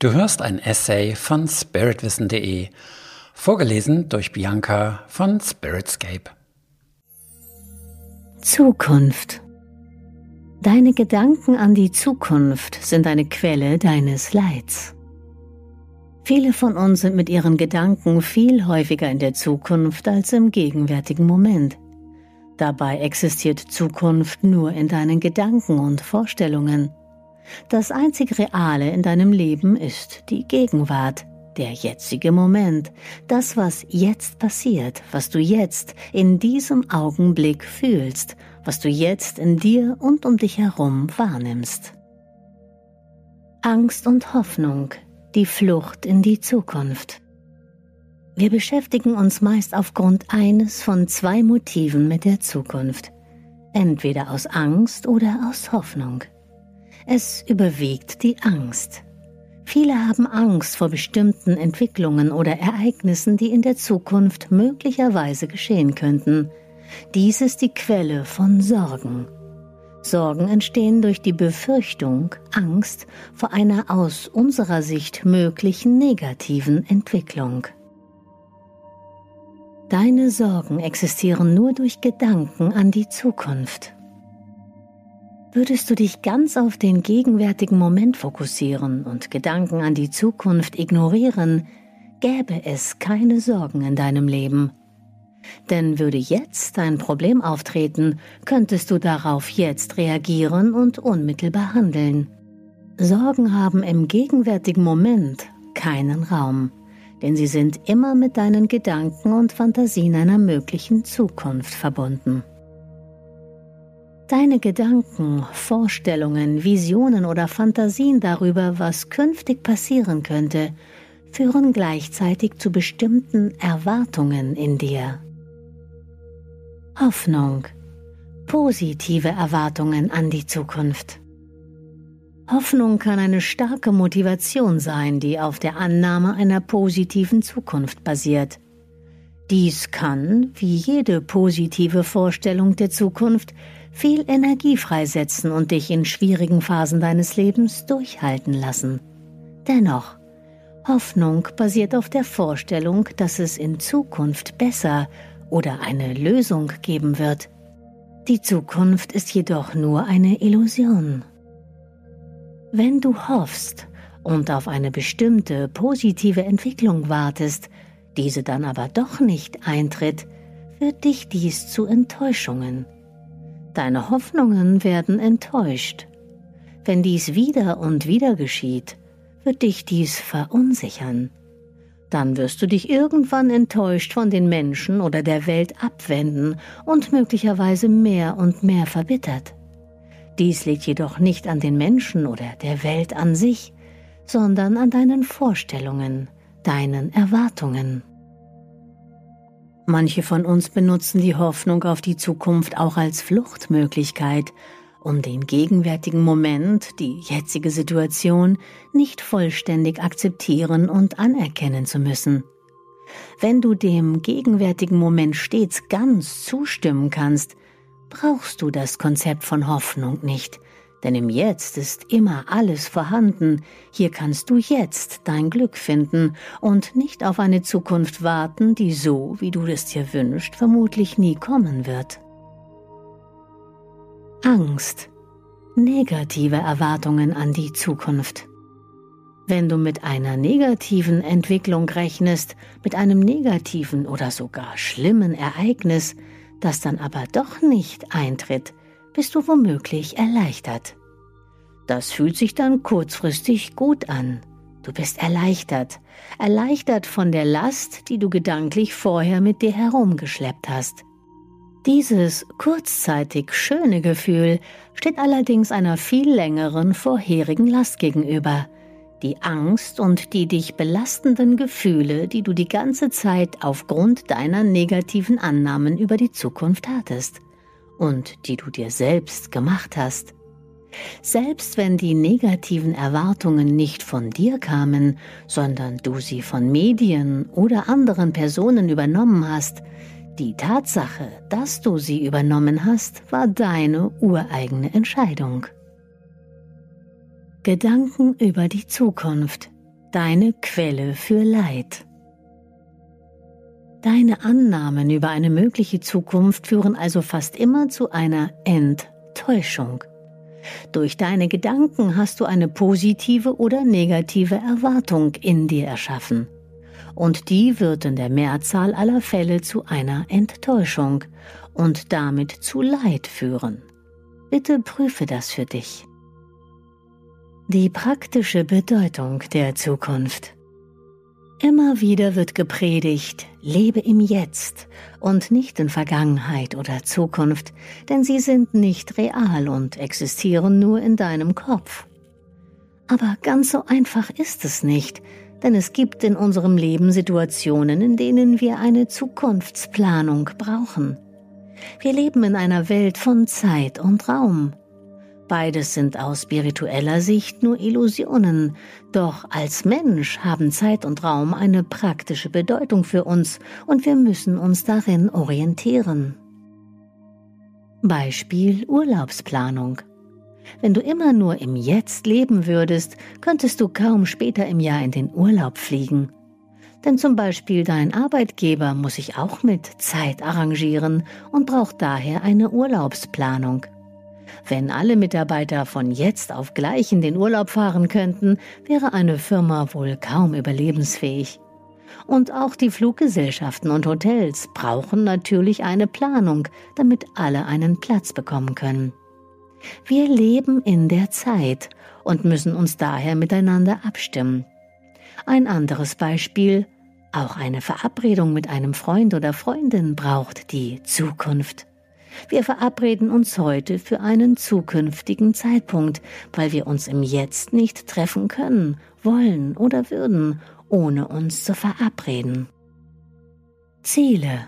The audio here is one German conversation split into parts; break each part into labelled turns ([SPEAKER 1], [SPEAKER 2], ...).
[SPEAKER 1] Du hörst ein Essay von spiritwissen.de, vorgelesen durch Bianca von Spiritscape.
[SPEAKER 2] Zukunft. Deine Gedanken an die Zukunft sind eine Quelle deines Leids. Viele von uns sind mit ihren Gedanken viel häufiger in der Zukunft als im gegenwärtigen Moment. Dabei existiert Zukunft nur in deinen Gedanken und Vorstellungen. Das einzig Reale in deinem Leben ist die Gegenwart, der jetzige Moment, das, was jetzt passiert, was du jetzt in diesem Augenblick fühlst, was du jetzt in dir und um dich herum wahrnimmst. Angst und Hoffnung, die Flucht in die Zukunft. Wir beschäftigen uns meist aufgrund eines von zwei Motiven mit der Zukunft, entweder aus Angst oder aus Hoffnung. Es überwiegt die Angst. Viele haben Angst vor bestimmten Entwicklungen oder Ereignissen, die in der Zukunft möglicherweise geschehen könnten. Dies ist die Quelle von Sorgen. Sorgen entstehen durch die Befürchtung, Angst vor einer aus unserer Sicht möglichen negativen Entwicklung. Deine Sorgen existieren nur durch Gedanken an die Zukunft. Würdest du dich ganz auf den gegenwärtigen Moment fokussieren und Gedanken an die Zukunft ignorieren, gäbe es keine Sorgen in deinem Leben. Denn würde jetzt ein Problem auftreten, könntest du darauf jetzt reagieren und unmittelbar handeln. Sorgen haben im gegenwärtigen Moment keinen Raum, denn sie sind immer mit deinen Gedanken und Fantasien einer möglichen Zukunft verbunden. Deine Gedanken, Vorstellungen, Visionen oder Fantasien darüber, was künftig passieren könnte, führen gleichzeitig zu bestimmten Erwartungen in dir. Hoffnung. Positive Erwartungen an die Zukunft. Hoffnung kann eine starke Motivation sein, die auf der Annahme einer positiven Zukunft basiert. Dies kann, wie jede positive Vorstellung der Zukunft, viel Energie freisetzen und dich in schwierigen Phasen deines Lebens durchhalten lassen. Dennoch, Hoffnung basiert auf der Vorstellung, dass es in Zukunft besser oder eine Lösung geben wird. Die Zukunft ist jedoch nur eine Illusion. Wenn du hoffst und auf eine bestimmte positive Entwicklung wartest, diese dann aber doch nicht eintritt, führt dich dies zu Enttäuschungen. Deine Hoffnungen werden enttäuscht. Wenn dies wieder und wieder geschieht, wird dich dies verunsichern. Dann wirst du dich irgendwann enttäuscht von den Menschen oder der Welt abwenden und möglicherweise mehr und mehr verbittert. Dies liegt jedoch nicht an den Menschen oder der Welt an sich, sondern an deinen Vorstellungen, deinen Erwartungen. Manche von uns benutzen die Hoffnung auf die Zukunft auch als Fluchtmöglichkeit, um den gegenwärtigen Moment, die jetzige Situation, nicht vollständig akzeptieren und anerkennen zu müssen. Wenn du dem gegenwärtigen Moment stets ganz zustimmen kannst, brauchst du das Konzept von Hoffnung nicht, denn im Jetzt ist immer alles vorhanden, hier kannst du jetzt dein Glück finden und nicht auf eine Zukunft warten, die so, wie du es dir wünschst, vermutlich nie kommen wird. Angst. Negative Erwartungen an die Zukunft. Wenn du mit einer negativen Entwicklung rechnest, mit einem negativen oder sogar schlimmen Ereignis, das dann aber doch nicht eintritt, bist du womöglich erleichtert. Das fühlt sich dann kurzfristig gut an. Du bist erleichtert, erleichtert von der Last, die du gedanklich vorher mit dir herumgeschleppt hast. Dieses kurzzeitig schöne Gefühl steht allerdings einer viel längeren vorherigen Last gegenüber. Die Angst und die dich belastenden Gefühle, die du die ganze Zeit aufgrund deiner negativen Annahmen über die Zukunft hattest und die du dir selbst gemacht hast. Selbst wenn die negativen Erwartungen nicht von dir kamen, sondern du sie von Medien oder anderen Personen übernommen hast, die Tatsache, dass du sie übernommen hast, war deine ureigene Entscheidung. Gedanken über die Zukunft, deine Quelle für Leid. Deine Annahmen über eine mögliche Zukunft führen also fast immer zu einer Enttäuschung. Durch deine Gedanken hast du eine positive oder negative Erwartung in dir erschaffen. Und die wird in der Mehrzahl aller Fälle zu einer Enttäuschung und damit zu Leid führen. Bitte prüfe das für dich. Die praktische Bedeutung der Zukunft. Immer wieder wird gepredigt, lebe im Jetzt und nicht in Vergangenheit oder Zukunft, denn sie sind nicht real und existieren nur in deinem Kopf. Aber ganz so einfach ist es nicht, denn es gibt in unserem Leben Situationen, in denen wir eine Zukunftsplanung brauchen. Wir leben in einer Welt von Zeit und Raum. Beides sind aus spiritueller Sicht nur Illusionen, doch als Mensch haben Zeit und Raum eine praktische Bedeutung für uns und wir müssen uns darin orientieren. Beispiel Urlaubsplanung. Wenn du immer nur im Jetzt leben würdest, könntest du kaum später im Jahr in den Urlaub fliegen. Denn zum Beispiel dein Arbeitgeber muss sich auch mit Zeit arrangieren und braucht daher eine Urlaubsplanung. Wenn alle Mitarbeiter von jetzt auf gleich in den Urlaub fahren könnten, wäre eine Firma wohl kaum überlebensfähig. Und auch die Fluggesellschaften und Hotels brauchen natürlich eine Planung, damit alle einen Platz bekommen können. Wir leben in der Zeit und müssen uns daher miteinander abstimmen. Ein anderes Beispiel, auch eine Verabredung mit einem Freund oder Freundin braucht die Zukunft. Wir verabreden uns heute für einen zukünftigen Zeitpunkt, weil wir uns im Jetzt nicht treffen können, wollen oder würden, ohne uns zu verabreden. Ziele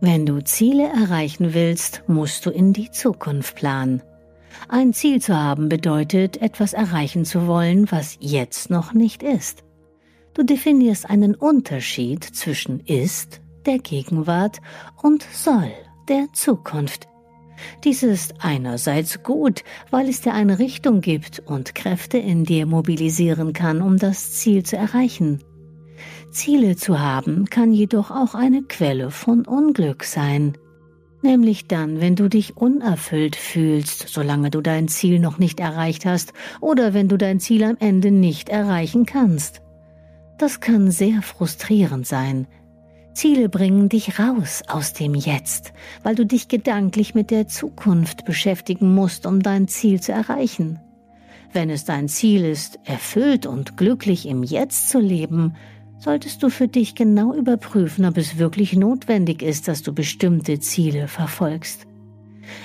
[SPEAKER 2] Wenn du Ziele erreichen willst, musst du in die Zukunft planen. Ein Ziel zu haben bedeutet, etwas erreichen zu wollen, was jetzt noch nicht ist. Du definierst einen Unterschied zwischen ist der Gegenwart und soll der Zukunft. Dies ist einerseits gut, weil es dir eine Richtung gibt und Kräfte in dir mobilisieren kann, um das Ziel zu erreichen. Ziele zu haben kann jedoch auch eine Quelle von Unglück sein. Nämlich dann, wenn du dich unerfüllt fühlst, solange du dein Ziel noch nicht erreicht hast oder wenn du dein Ziel am Ende nicht erreichen kannst. Das kann sehr frustrierend sein, Ziele bringen dich raus aus dem Jetzt, weil du dich gedanklich mit der Zukunft beschäftigen musst, um dein Ziel zu erreichen. Wenn es dein Ziel ist, erfüllt und glücklich im Jetzt zu leben, solltest du für dich genau überprüfen, ob es wirklich notwendig ist, dass du bestimmte Ziele verfolgst.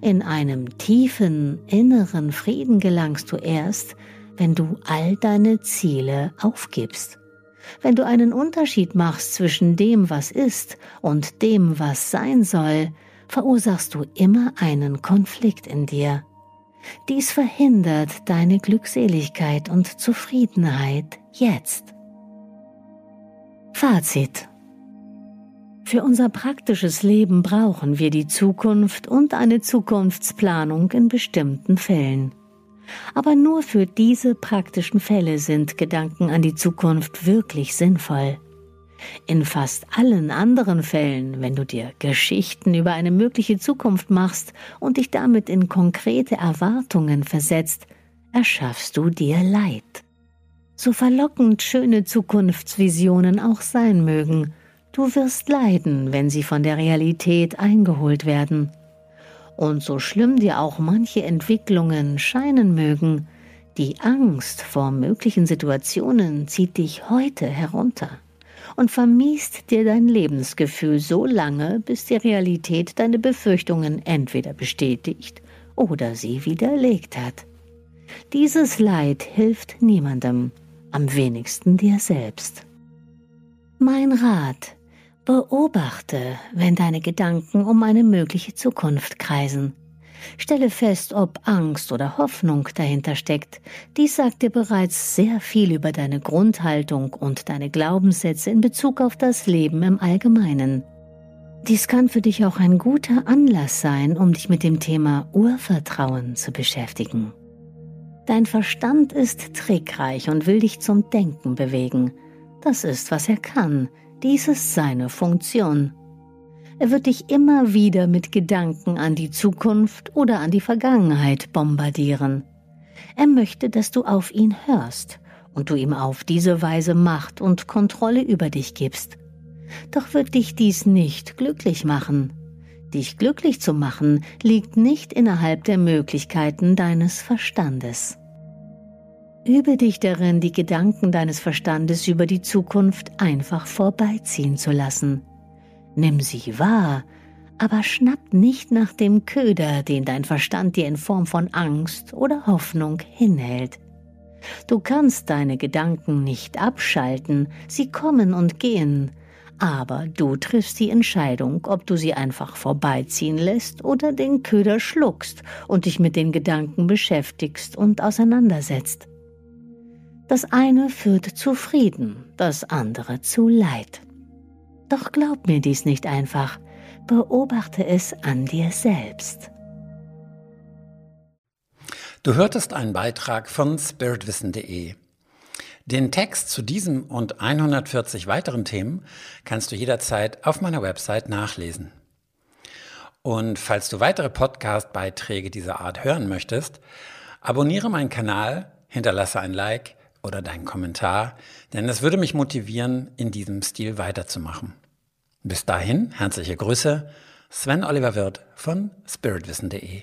[SPEAKER 2] In einem tiefen inneren Frieden gelangst du erst, wenn du all deine Ziele aufgibst. Wenn du einen Unterschied machst zwischen dem, was ist, und dem, was sein soll, verursachst du immer einen Konflikt in dir. Dies verhindert deine Glückseligkeit und Zufriedenheit jetzt. Fazit für unser praktisches Leben brauchen wir die Zukunft und eine Zukunftsplanung in bestimmten Fällen. Aber nur für diese praktischen Fälle sind Gedanken an die Zukunft wirklich sinnvoll. In fast allen anderen Fällen, wenn du dir Geschichten über eine mögliche Zukunft machst und dich damit in konkrete Erwartungen versetzt, erschaffst du dir Leid. So verlockend schöne Zukunftsvisionen auch sein mögen, du wirst leiden, wenn sie von der Realität eingeholt werden. Und so schlimm dir auch manche Entwicklungen scheinen mögen, die Angst vor möglichen Situationen zieht dich heute herunter und vermiest dir dein Lebensgefühl so lange, bis die Realität deine Befürchtungen entweder bestätigt oder sie widerlegt hat. Dieses Leid hilft niemandem, am wenigsten dir selbst. Mein Rat, Beobachte, wenn deine Gedanken um eine mögliche Zukunft kreisen. Stelle fest, ob Angst oder Hoffnung dahinter steckt. Dies sagt dir bereits sehr viel über deine Grundhaltung und deine Glaubenssätze in Bezug auf das Leben im Allgemeinen. Dies kann für dich auch ein guter Anlass sein, um dich mit dem Thema Urvertrauen zu beschäftigen. Dein Verstand ist trickreich und will dich zum Denken bewegen. Das ist, was er kann. Dies ist seine Funktion. Er wird dich immer wieder mit Gedanken an die Zukunft oder an die Vergangenheit bombardieren. Er möchte, dass du auf ihn hörst und du ihm auf diese Weise Macht und Kontrolle über dich gibst. Doch wird dich dies nicht glücklich machen. Dich glücklich zu machen liegt nicht innerhalb der Möglichkeiten deines Verstandes. Übe dich darin, die Gedanken deines Verstandes über die Zukunft einfach vorbeiziehen zu lassen. Nimm sie wahr, aber schnapp nicht nach dem Köder, den dein Verstand dir in Form von Angst oder Hoffnung hinhält. Du kannst deine Gedanken nicht abschalten, sie kommen und gehen, aber du triffst die Entscheidung, ob du sie einfach vorbeiziehen lässt oder den Köder schluckst und dich mit den Gedanken beschäftigst und auseinandersetzt. Das eine führt zu Frieden, das andere zu Leid. Doch glaub mir dies nicht einfach, beobachte es an dir selbst.
[SPEAKER 1] Du hörtest einen Beitrag von spiritwissen.de. Den Text zu diesem und 140 weiteren Themen kannst du jederzeit auf meiner Website nachlesen. Und falls du weitere Podcast-Beiträge dieser Art hören möchtest, abonniere meinen Kanal, hinterlasse ein Like oder deinen Kommentar, denn es würde mich motivieren, in diesem Stil weiterzumachen. Bis dahin, herzliche Grüße, Sven Oliver Wirth von spiritwissen.de.